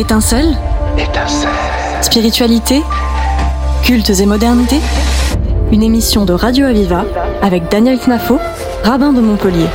Étincelle Étincelle. Spiritualité Cultes et modernité Une émission de Radio Aviva avec Daniel Knafo, rabbin de Montpellier.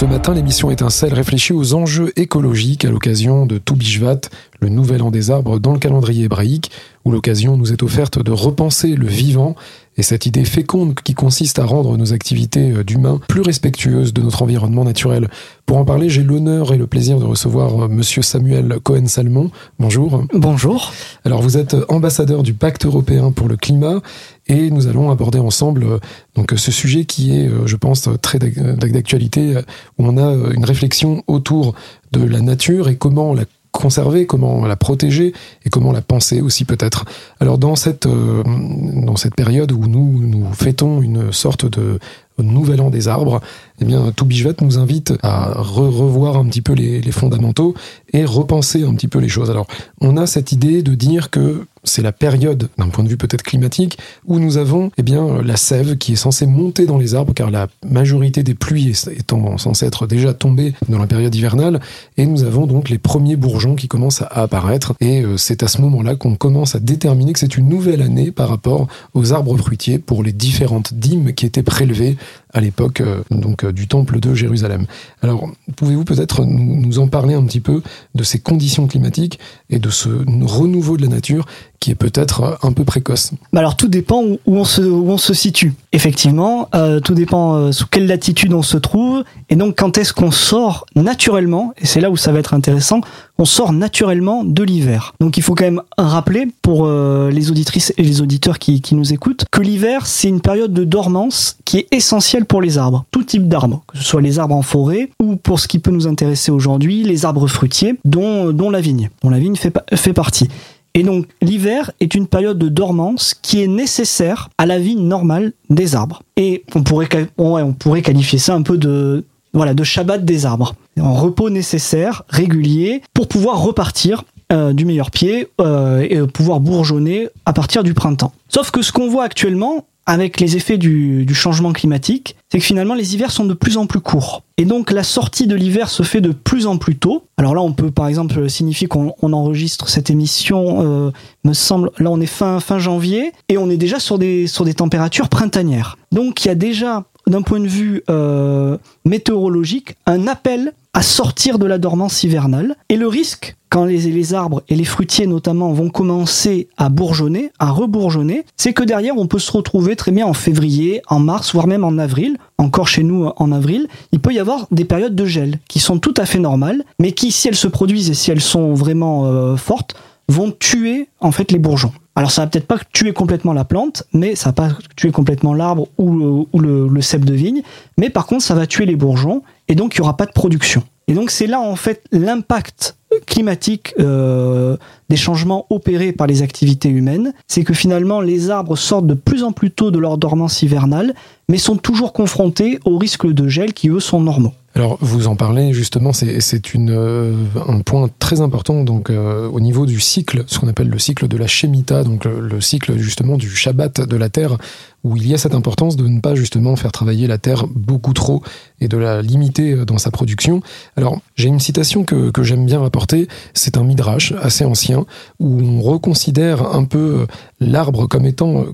Ce matin, l'émission Étincelle réfléchit aux enjeux écologiques à l'occasion de Toubishvat, le nouvel an des arbres dans le calendrier hébraïque, où l'occasion nous est offerte de repenser le vivant et cette idée féconde qui consiste à rendre nos activités euh, d'humains plus respectueuses de notre environnement naturel. Pour en parler, j'ai l'honneur et le plaisir de recevoir euh, monsieur Samuel Cohen-Salmon. Bonjour. Bonjour. Alors vous êtes ambassadeur du Pacte européen pour le climat et nous allons aborder ensemble euh, donc ce sujet qui est, je pense, très d'actualité, où on a une réflexion autour de la nature et comment la conserver, comment la protéger et comment la penser aussi peut-être. Alors dans cette, euh, dans cette période où nous, nous fêtons une sorte de nouvel an des arbres, eh bien, nous invite à revoir un petit peu les, fondamentaux et repenser un petit peu les choses. Alors, on a cette idée de dire que c'est la période, d'un point de vue peut-être climatique, où nous avons eh bien, la sève qui est censée monter dans les arbres, car la majorité des pluies étant censée être déjà tombées dans la période hivernale, et nous avons donc les premiers bourgeons qui commencent à apparaître, et euh, c'est à ce moment-là qu'on commence à déterminer que c'est une nouvelle année par rapport aux arbres fruitiers pour les différentes dîmes qui étaient prélevées à l'époque euh, donc euh, du temple de Jérusalem. Alors, pouvez-vous peut-être nous en parler un petit peu de ces conditions climatiques et de ce renouveau de la nature qui est peut-être euh, un peu précoce? Bah Alors tout dépend où on se, où on se situe. Effectivement, euh, tout dépend euh, sous quelle latitude on se trouve et donc quand est-ce qu'on sort naturellement, et c'est là où ça va être intéressant, on sort naturellement de l'hiver. Donc il faut quand même rappeler pour euh, les auditrices et les auditeurs qui, nous écoutent que l'hiver c'est une période de dormance qui est essentielle pour les arbres, tout type d'arbres, que ce soit les arbres en forêt ou pour ce qui peut nous intéresser aujourd'hui, les arbres fruitiers, dont, la vigne, fait partie. Et donc l'hiver est une période de dormance qui est nécessaire à la vie normale des arbres. Et on pourrait, on pourrait qualifier ça un peu de voilà de Shabbat des arbres, un repos nécessaire, régulier, pour pouvoir repartir euh, du meilleur pied euh, et pouvoir bourgeonner à partir du printemps. Sauf que ce qu'on voit actuellement, avec les effets du, changement climatique, c'est que finalement les hivers sont de plus en plus courts. Et donc la sortie de l'hiver se fait de plus en plus tôt. Alors là, on peut par exemple signifier qu'on enregistre cette émission, euh, me semble, là on est fin, fin janvier, et on est déjà sur des, sur des températures printanières. Donc il y a déjà, d'un point de vue euh, météorologique, un appel à sortir de la dormance hivernale. Et le risque, quand les, arbres et les fruitiers notamment vont commencer à bourgeonner, à rebourgeonner, c'est que derrière on peut se retrouver très bien en février, en mars, voire même en avril, encore chez nous en avril, il peut y avoir des périodes de gel qui sont tout à fait normales, mais qui, si elles se produisent et si elles sont vraiment euh, fortes, vont tuer en fait les bourgeons. Alors ça va peut-être pas tuer complètement la plante, mais ça va pas tuer complètement l'arbre ou, le, le, cep de vigne, mais par contre ça va tuer les bourgeons et donc il y aura pas de production. Et donc c'est là en fait l'impact climatique euh, des changements opérés par les activités humaines, c'est que finalement les arbres sortent de plus en plus tôt de leur dormance hivernale, mais sont toujours confrontés aux risques de gel qui eux sont normaux. Alors, vous en parlez justement, c'est euh, un point très important donc euh, au niveau du cycle, ce qu'on appelle le cycle de la Shemitah, donc le, cycle justement du Shabbat de la terre, où il y a cette importance de ne pas justement faire travailler la terre beaucoup trop et de la limiter euh, dans sa production. Alors, j'ai une citation que, que j'aime bien rapporter, c'est un midrash assez ancien, où on reconsidère un peu l'arbre comme étant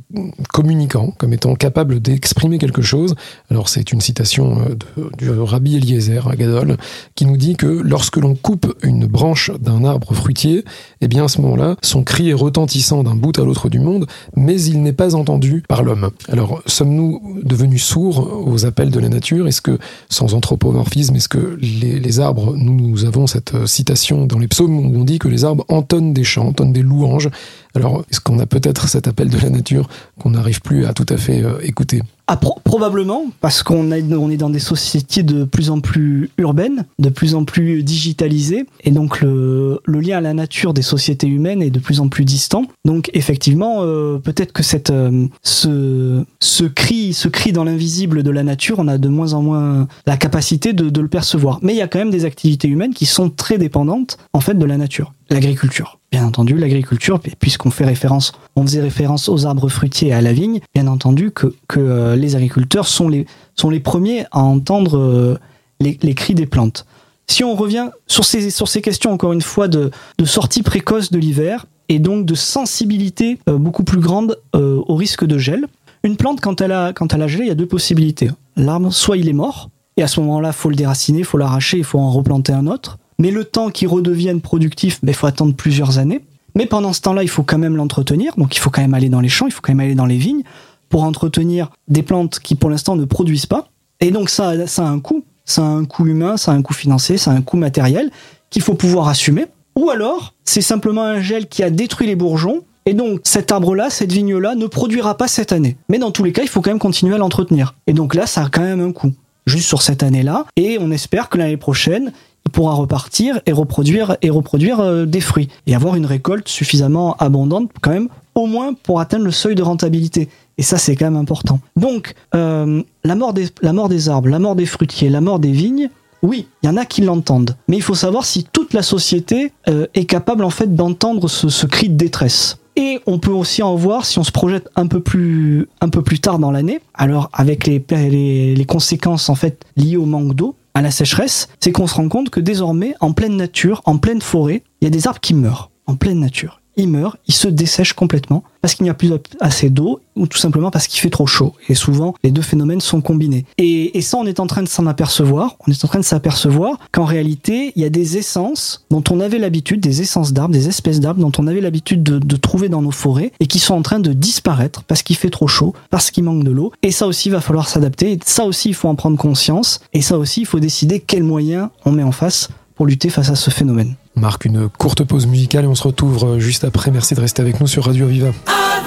communicant, comme étant capable d'exprimer quelque chose. Alors, c'est une citation de, du rabbi Eliezer Agadol, qui nous dit que lorsque l'on coupe une branche d'un arbre fruitier, eh bien à ce moment-là, son cri est retentissant d'un bout à l'autre du monde, mais il n'est pas entendu par l'homme. Alors, sommes-nous devenus sourds aux appels de la nature? Est-ce que, sans anthropomorphisme, est-ce que les, arbres, nous, nous avons cette citation dans les psaumes où on dit que les arbres entonnent des chants, entonnent des louanges? Alors, est-ce qu'on a peut-être cet appel de la nature qu'on n'arrive plus à tout à fait euh, écouter ah, probablement, parce qu'on on est dans des sociétés de plus en plus urbaines, de plus en plus digitalisées, et donc le, lien à la nature des sociétés humaines est de plus en plus distant. Donc effectivement, euh, peut-être que cette, euh, ce, ce cri, ce cri dans l'invisible de la nature, on a de moins en moins la capacité de, de le percevoir. Mais il y a quand même des activités humaines qui sont très dépendantes en fait de la nature l'agriculture. Bien entendu, l'agriculture, puisqu'on fait référence, on faisait référence aux arbres fruitiers et à la vigne, bien entendu que, que euh, les agriculteurs sont les, sont les premiers à entendre euh, les, les, cris des plantes. Si on revient sur ces, sur ces questions, encore une fois, de, de sortie précoce de l'hiver, et donc de sensibilité euh, beaucoup plus grande euh, au risque de gel. Une plante, quand elle, a, quand elle a gelé, il y a deux possibilités. L'arbre, soit il est mort, et à ce moment-là, faut le déraciner, faut l'arracher, il faut en replanter un autre. Mais le temps qu'il redevienne productif, il ben, faut attendre plusieurs années. Mais pendant ce temps-là, il faut quand même l'entretenir, donc il faut quand même aller dans les champs, il faut quand même aller dans les vignes pour entretenir des plantes qui pour l'instant ne produisent pas. Et donc ça, ça a un coût, ça a un coût humain, ça a un coût financier, ça a un coût matériel qu'il faut pouvoir assumer. Ou alors, c'est simplement un gel qui a détruit les bourgeons, et donc cet arbre-là, cette vigne-là, ne produira pas cette année. Mais dans tous les cas, il faut quand même continuer à l'entretenir. Et donc là, ça a quand même un coût, juste sur cette année-là, et on espère que l'année prochaine, il pourra repartir et reproduire et reproduire euh, des fruits et avoir une récolte suffisamment abondante quand même au moins pour atteindre le seuil de rentabilité. Et ça, c'est quand même important. Donc, euh, la, mort des, la mort des arbres, la mort des fruitiers, la mort des vignes, oui, il y en a qui l'entendent. Mais il faut savoir si toute la société euh, est capable en fait d'entendre ce, cri de détresse. Et on peut aussi en voir si on se projette un peu plus, un peu plus tard dans l'année. Alors avec les, les, les conséquences en fait liées au manque d'eau, à la sécheresse, c'est qu'on se rend compte que désormais, en pleine nature, en pleine forêt, il y a des arbres qui meurent. En pleine nature il meurt, il se dessèche complètement parce qu'il n'y a plus assez d'eau ou tout simplement parce qu'il fait trop chaud. Et souvent, les deux phénomènes sont combinés. Et, ça, on est en train de s'en apercevoir. On est en train de s'apercevoir qu'en réalité, il y a des essences dont on avait l'habitude, des essences d'arbres, des espèces d'arbres dont on avait l'habitude de, trouver dans nos forêts et qui sont en train de disparaître parce qu'il fait trop chaud, parce qu'il manque de l'eau. Et ça aussi, il va falloir s'adapter. Ça aussi, il faut en prendre conscience. Et ça aussi, il faut décider quels moyens on met en face pour lutter face à ce phénomène. On marque une courte pause musicale et on se retrouve euh, juste après. Merci de rester avec nous sur Radio Aviva.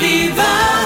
I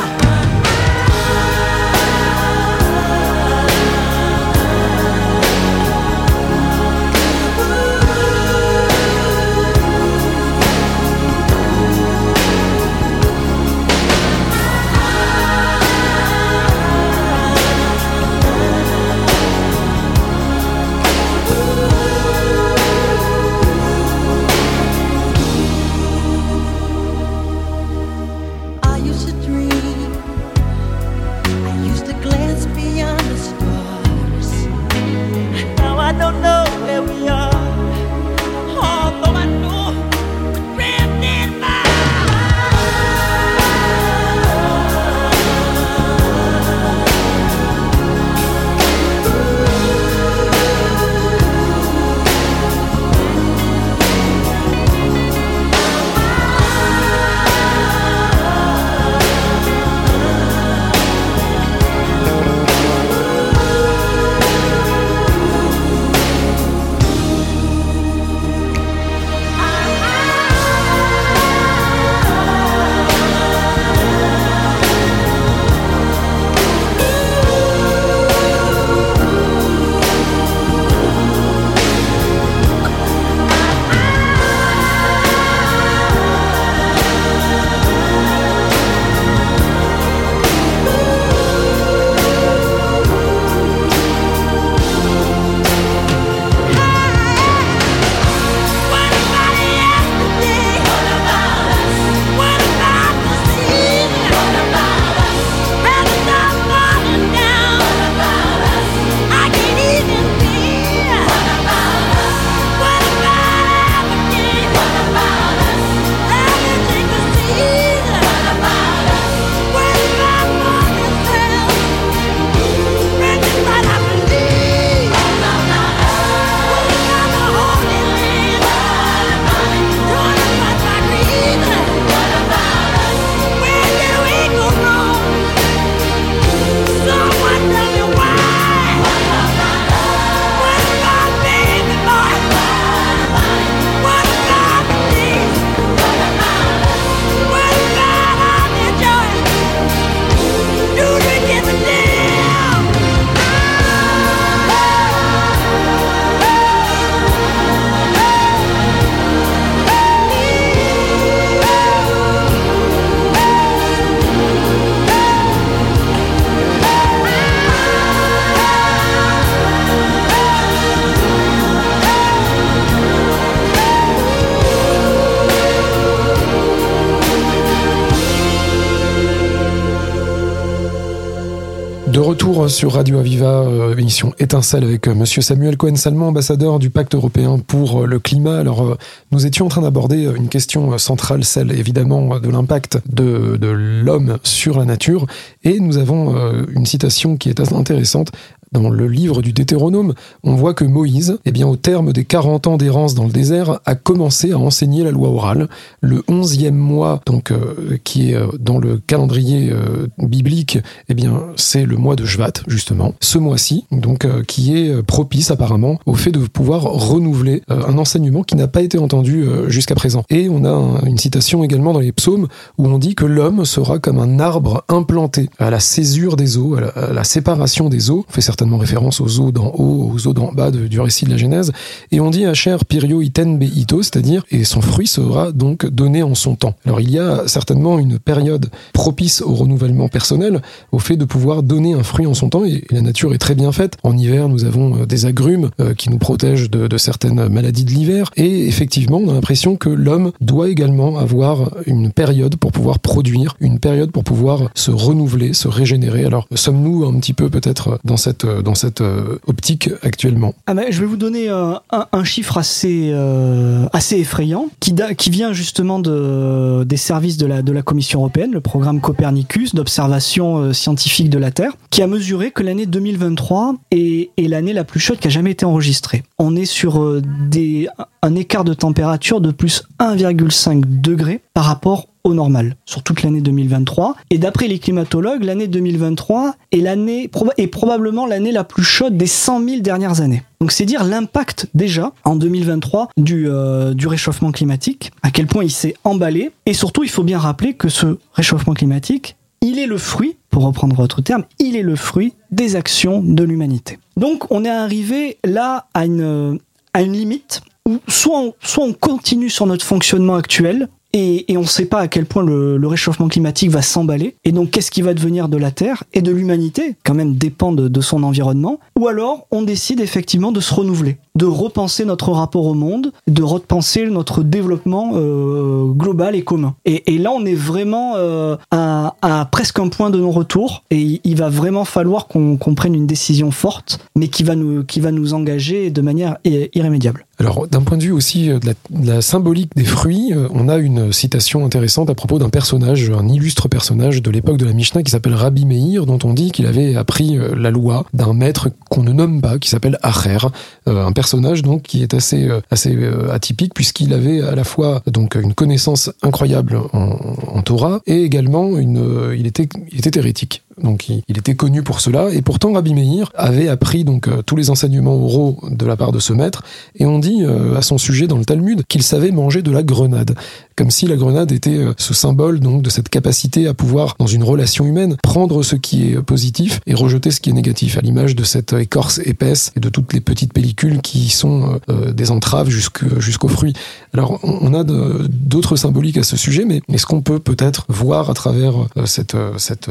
De retour sur Radio Aviva, euh, émission Étincelle avec euh, Monsieur Samuel Cohen-Salmon, ambassadeur du Pacte européen pour euh, le climat. Alors, nous étions en train d'aborder une question centrale, celle évidemment de l'impact de, de l'homme sur la nature, et nous avons une citation qui est assez intéressante dans le livre du Deutéronome, on voit que Moïse, eh bien, au terme des 40 ans d'errance dans le désert, a commencé à enseigner la loi orale. Le 11e mois, donc, euh, qui est euh, dans le calendrier euh, biblique, eh bien, c'est le mois de Jvat, justement. Ce mois-ci, donc, qui est propice apparemment au fait de pouvoir renouveler un enseignement qui n'a pas été entendu jusqu'à présent. Et on a une citation également dans les psaumes où on dit que l'homme sera comme un arbre implanté à la césure des eaux, à la, séparation des eaux. Fait référence aux eaux d'en haut, aux eaux d'en bas du récit de la Genèse. Et on dit à cher Pirio iten beito, c'est-à-dire, et son fruit sera donc donné en son temps. Alors il y a certainement une période propice au renouvellement personnel, au fait de pouvoir donner un fruit en son temps, et, la nature est très bien faite. En hiver, nous avons euh, des agrumes euh, qui nous protègent de, certaines maladies de l'hiver, et effectivement, on a l'impression que l'homme doit également avoir une période pour pouvoir produire, une période pour pouvoir se renouveler, se régénérer. Alors, sommes-nous un petit peu peut-être dans cette dans cette euh, optique actuellement ah Je vais vous donner un, un, chiffre assez, euh, assez effrayant qui, qui vient justement de, des services de la, de la Commission européenne, le programme Copernicus d'observation scientifique de la Terre, qui a mesuré que l'année 2023 est, est l'année la plus chaude qui a jamais été enregistrée. On est sur des, un écart de température de plus 1,5 degré par rapport au normal sur toute l'année 2023. Et d'après les climatologues, l'année 2023 est l'année est probablement l'année la plus chaude des 100 000 dernières années. Donc c'est dire l'impact déjà en 2023 du, euh, du réchauffement climatique, à quel point il s'est emballé. Et surtout, il faut bien rappeler que ce réchauffement climatique, il est le fruit, pour reprendre votre terme, il est le fruit des actions de l'humanité. Donc on est arrivé là à une, à une limite où soit soit on continue sur notre fonctionnement actuel, et, et on ne sait pas à quel point le, le réchauffement climatique va s'emballer. Et donc, qu'est-ce qui va devenir de la Terre et de l'humanité, quand même dépend de, de, son environnement. Ou alors, on décide effectivement de se renouveler, de repenser notre rapport au monde, de repenser notre développement euh, global et commun. Et, et, là, on est vraiment euh, à, à, presque un point de non-retour. Et il va vraiment falloir qu'on qu prenne une décision forte, mais qui va nous, qui va nous engager de manière irrémédiable. Alors, d'un point de vue aussi euh, de la, symbolique des fruits, euh, on a une citation intéressante à propos d'un personnage, un illustre personnage de l'époque de la Mishnah qui s'appelle Rabbi Meir, dont on dit qu'il avait appris euh, la loi d'un maître qu'on ne nomme pas, qui s'appelle Acher, un personnage donc qui est assez assez atypique puisqu'il avait à la fois donc une connaissance incroyable en, en Torah et également une, il était il était hérétique. Donc il, était connu pour cela. Et pourtant Rabbi Meir avait appris donc euh, tous les enseignements oraux de la part de ce maître. Et on dit euh, à son sujet dans le Talmud qu'il savait manger de la grenade comme si la grenade était euh, ce symbole donc de cette capacité à pouvoir dans une relation humaine prendre ce qui est positif et rejeter ce qui est négatif à l'image de cette écorce épaisse et de toutes les petites pellicules qui sont des entraves jusqu'au fruit. Alors on a d'autres symboliques à ce sujet mais est-ce qu'on peut peut-être voir à travers cette cette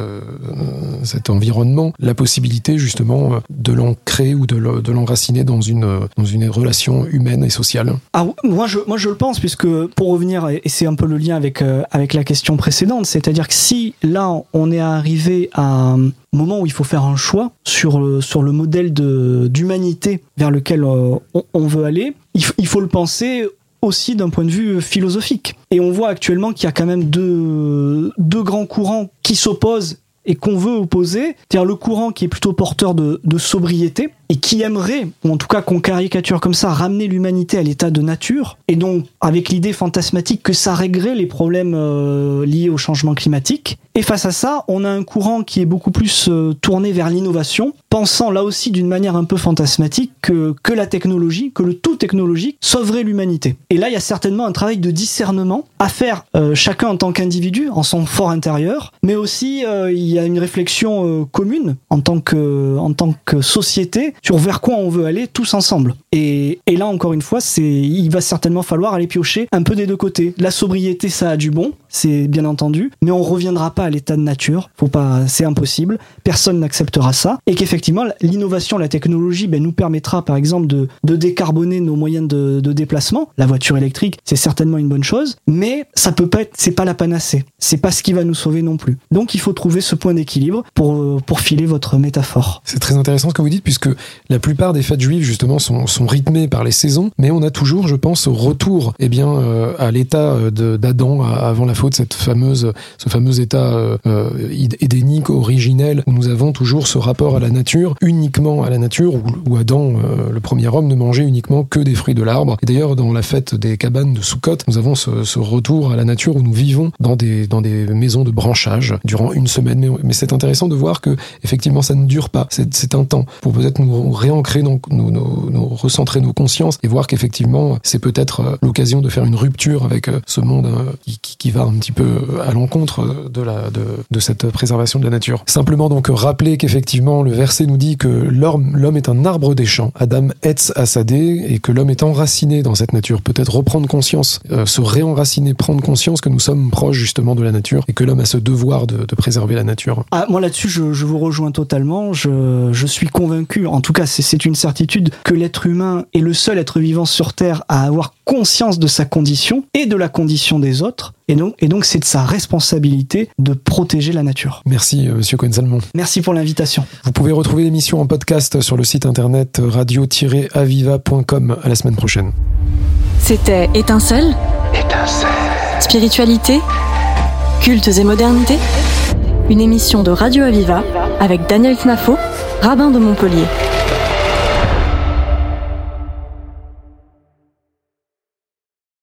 cet environnement, la possibilité justement de l'ancrer ou de l'enraciner dans une, dans une relation humaine et sociale? Ah, moi, je, moi je le pense, puisque pour revenir, et c'est un peu le lien avec, euh, avec la question précédente, c'est-à-dire que si là on est arrivé à un moment où il faut faire un choix sur le, sur le modèle d'humanité vers lequel euh, on, veut aller, il, faut le penser aussi d'un point de vue philosophique. Et on voit actuellement qu'il y a quand même deux grands courants qui s'opposent et qu'on veut opposer, c'est-à-dire le courant qui est plutôt porteur de, sobriété et qui aimerait, ou en tout cas qu'on caricature comme ça, ramener l'humanité à l'état de nature, et donc avec l'idée fantasmatique que ça réglerait les problèmes euh, liés au changement climatique. Et face à ça, on a un courant qui est beaucoup plus euh, tourné vers l'innovation, pensant là aussi d'une manière un peu fantasmatique que, la technologie, que le tout technologique sauverait l'humanité. Et là, il y a certainement un travail de discernement à faire euh, chacun en tant qu'individu, en son fort intérieur, mais aussi il y a une réflexion euh, commune en tant que en tant que société sur vers quoi on veut aller tous ensemble. Et, et là, encore une fois, c'est il va certainement falloir aller piocher un peu des deux côtés. La sobriété, ça a du bon, c'est bien entendu, mais on reviendra pas à l'état de nature. Faut pas, c'est impossible. Personne n'acceptera ça. Et qu'effectivement, l'innovation, la technologie, ben, nous permettra, par exemple, de, de décarboner nos moyens de, de déplacement. La voiture électrique, c'est certainement une bonne chose, mais ça peut pas être, c'est pas la panacée. C'est pas ce qui va nous sauver non plus. Donc, il faut trouver ce point d'équilibre pour, euh, pour filer votre métaphore. C'est très intéressant ce que vous dites, puisque la plupart des fêtes juives, justement, sont, sont rythmées par les saisons, mais on a toujours, je pense, au retour eh bien, euh, à l'état d'Adam avant la faute, cette fameuse, ce fameux état euh, édénique, originel, où nous avons toujours ce rapport à la nature, uniquement à la nature, où, Adam, le premier homme, ne mangeait uniquement que des fruits de l'arbre. Et d'ailleurs, dans la fête des cabanes de Sukkot, nous avons ce, ce retour à la nature où nous vivons dans des, dans des maisons de branchage durant une semaine. Mais, mais c'est intéressant de voir que effectivement ça ne dure pas. C'est un temps pour peut-être nous réancrer, donc nous, recentrer nos consciences et voir qu'effectivement c'est peut-être euh, l'occasion de faire une rupture avec euh, ce monde euh, qui, va un petit peu à l'encontre de, la, de, cette préservation de la nature. Simplement donc rappeler qu'effectivement le verset nous dit que l'homme est un arbre des champs, Adam etz asadé, et que l'homme est enraciné dans cette nature. Peut-être reprendre conscience, se réenraciner, prendre conscience que nous sommes proches justement de la nature et que l'homme a ce devoir de, de préserver la nature. Ah, moi là-dessus, je, je, vous rejoins totalement. Je, je suis convaincu, en tout cas c'est une certitude, que l'être humain est le seul être vivant sur Terre à avoir conscience de sa condition et de la condition des autres. Et donc, et donc c'est de sa responsabilité de protéger la nature. Merci, euh, Monsieur Cohen-Salmon. Merci pour l'invitation. Vous pouvez retrouver l'émission en podcast sur le site internet radio-aviva.com. À la semaine prochaine. C'était Étincelle Étincelle. Spiritualité Cultes et modernité Une émission de Radio Aviva avec Daniel Knafo, rabbin de Montpellier.